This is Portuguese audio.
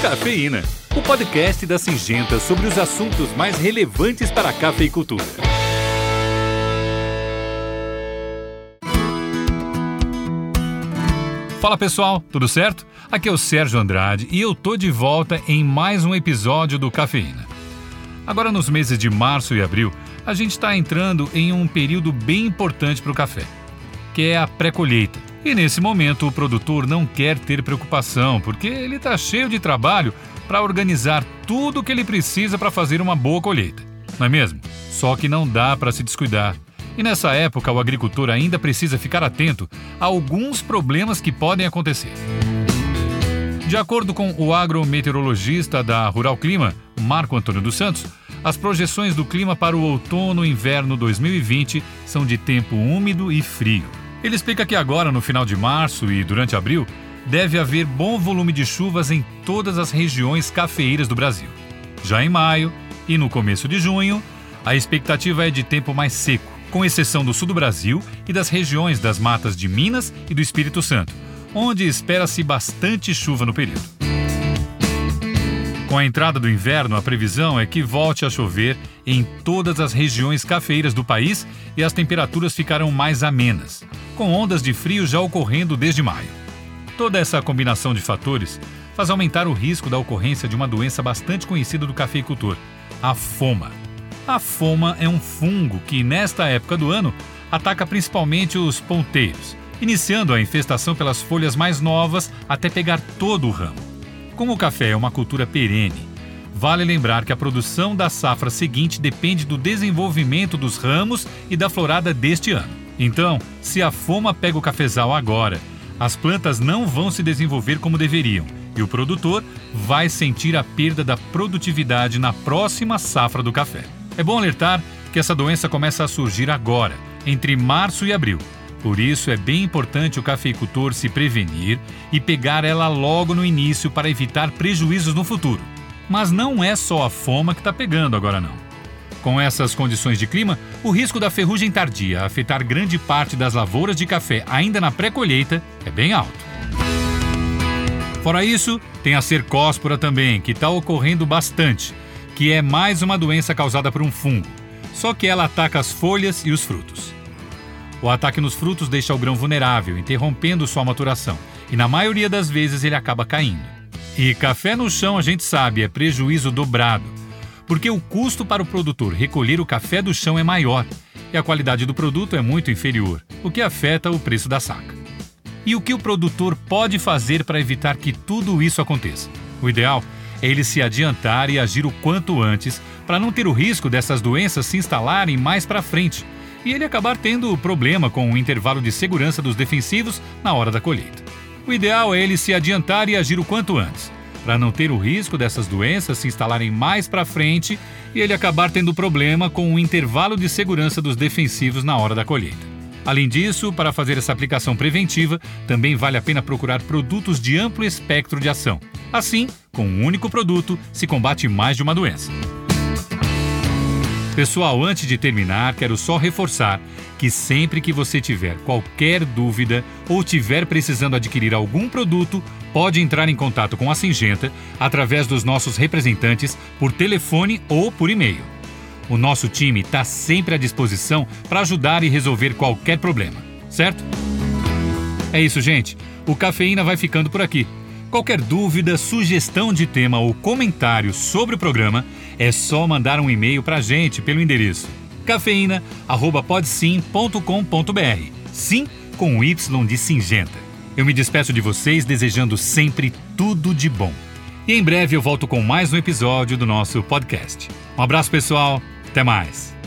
Cafeína, o podcast da Singenta sobre os assuntos mais relevantes para a cafeicultura. Fala pessoal, tudo certo? Aqui é o Sérgio Andrade e eu tô de volta em mais um episódio do Cafeína. Agora nos meses de março e abril, a gente está entrando em um período bem importante para o café, que é a pré-colheita. E nesse momento o produtor não quer ter preocupação, porque ele está cheio de trabalho para organizar tudo o que ele precisa para fazer uma boa colheita. Não é mesmo? Só que não dá para se descuidar. E nessa época o agricultor ainda precisa ficar atento a alguns problemas que podem acontecer. De acordo com o agrometeorologista da Rural Clima, Marco Antônio dos Santos, as projeções do clima para o outono e inverno 2020 são de tempo úmido e frio. Ele explica que agora, no final de março e durante abril, deve haver bom volume de chuvas em todas as regiões cafeeiras do Brasil. Já em maio e no começo de junho, a expectativa é de tempo mais seco, com exceção do sul do Brasil e das regiões das matas de Minas e do Espírito Santo, onde espera-se bastante chuva no período. Com a entrada do inverno, a previsão é que volte a chover em todas as regiões cafeeiras do país e as temperaturas ficarão mais amenas, com ondas de frio já ocorrendo desde maio. Toda essa combinação de fatores faz aumentar o risco da ocorrência de uma doença bastante conhecida do cafeicultor, a foma. A foma é um fungo que, nesta época do ano, ataca principalmente os ponteiros, iniciando a infestação pelas folhas mais novas até pegar todo o ramo. Como o café é uma cultura perene, vale lembrar que a produção da safra seguinte depende do desenvolvimento dos ramos e da florada deste ano. Então, se a foma pega o cafezal agora, as plantas não vão se desenvolver como deveriam e o produtor vai sentir a perda da produtividade na próxima safra do café. É bom alertar que essa doença começa a surgir agora, entre março e abril, por isso é bem importante o cafeicultor se prevenir e pegar ela logo no início para evitar prejuízos no futuro. Mas não é só a foma que está pegando agora não. Com essas condições de clima, o risco da ferrugem tardia afetar grande parte das lavouras de café ainda na pré-colheita é bem alto. Fora isso, tem a cercóspora também, que está ocorrendo bastante, que é mais uma doença causada por um fungo, só que ela ataca as folhas e os frutos. O ataque nos frutos deixa o grão vulnerável, interrompendo sua maturação, e na maioria das vezes ele acaba caindo. E café no chão, a gente sabe, é prejuízo dobrado, porque o custo para o produtor recolher o café do chão é maior e a qualidade do produto é muito inferior, o que afeta o preço da saca. E o que o produtor pode fazer para evitar que tudo isso aconteça? O ideal é ele se adiantar e agir o quanto antes para não ter o risco dessas doenças se instalarem mais para frente e ele acabar tendo problema com o intervalo de segurança dos defensivos na hora da colheita. O ideal é ele se adiantar e agir o quanto antes, para não ter o risco dessas doenças se instalarem mais para frente e ele acabar tendo problema com o intervalo de segurança dos defensivos na hora da colheita. Além disso, para fazer essa aplicação preventiva, também vale a pena procurar produtos de amplo espectro de ação. Assim, com um único produto, se combate mais de uma doença. Pessoal, antes de terminar, quero só reforçar que sempre que você tiver qualquer dúvida ou tiver precisando adquirir algum produto, pode entrar em contato com a Singenta através dos nossos representantes por telefone ou por e-mail. O nosso time está sempre à disposição para ajudar e resolver qualquer problema, certo? É isso, gente. O Cafeína vai ficando por aqui. Qualquer dúvida, sugestão de tema ou comentário sobre o programa, é só mandar um e-mail para a gente pelo endereço cafeína@podsim.com.br. Sim, com Y de Singenta. Eu me despeço de vocês desejando sempre tudo de bom. E em breve eu volto com mais um episódio do nosso podcast. Um abraço, pessoal. Até mais.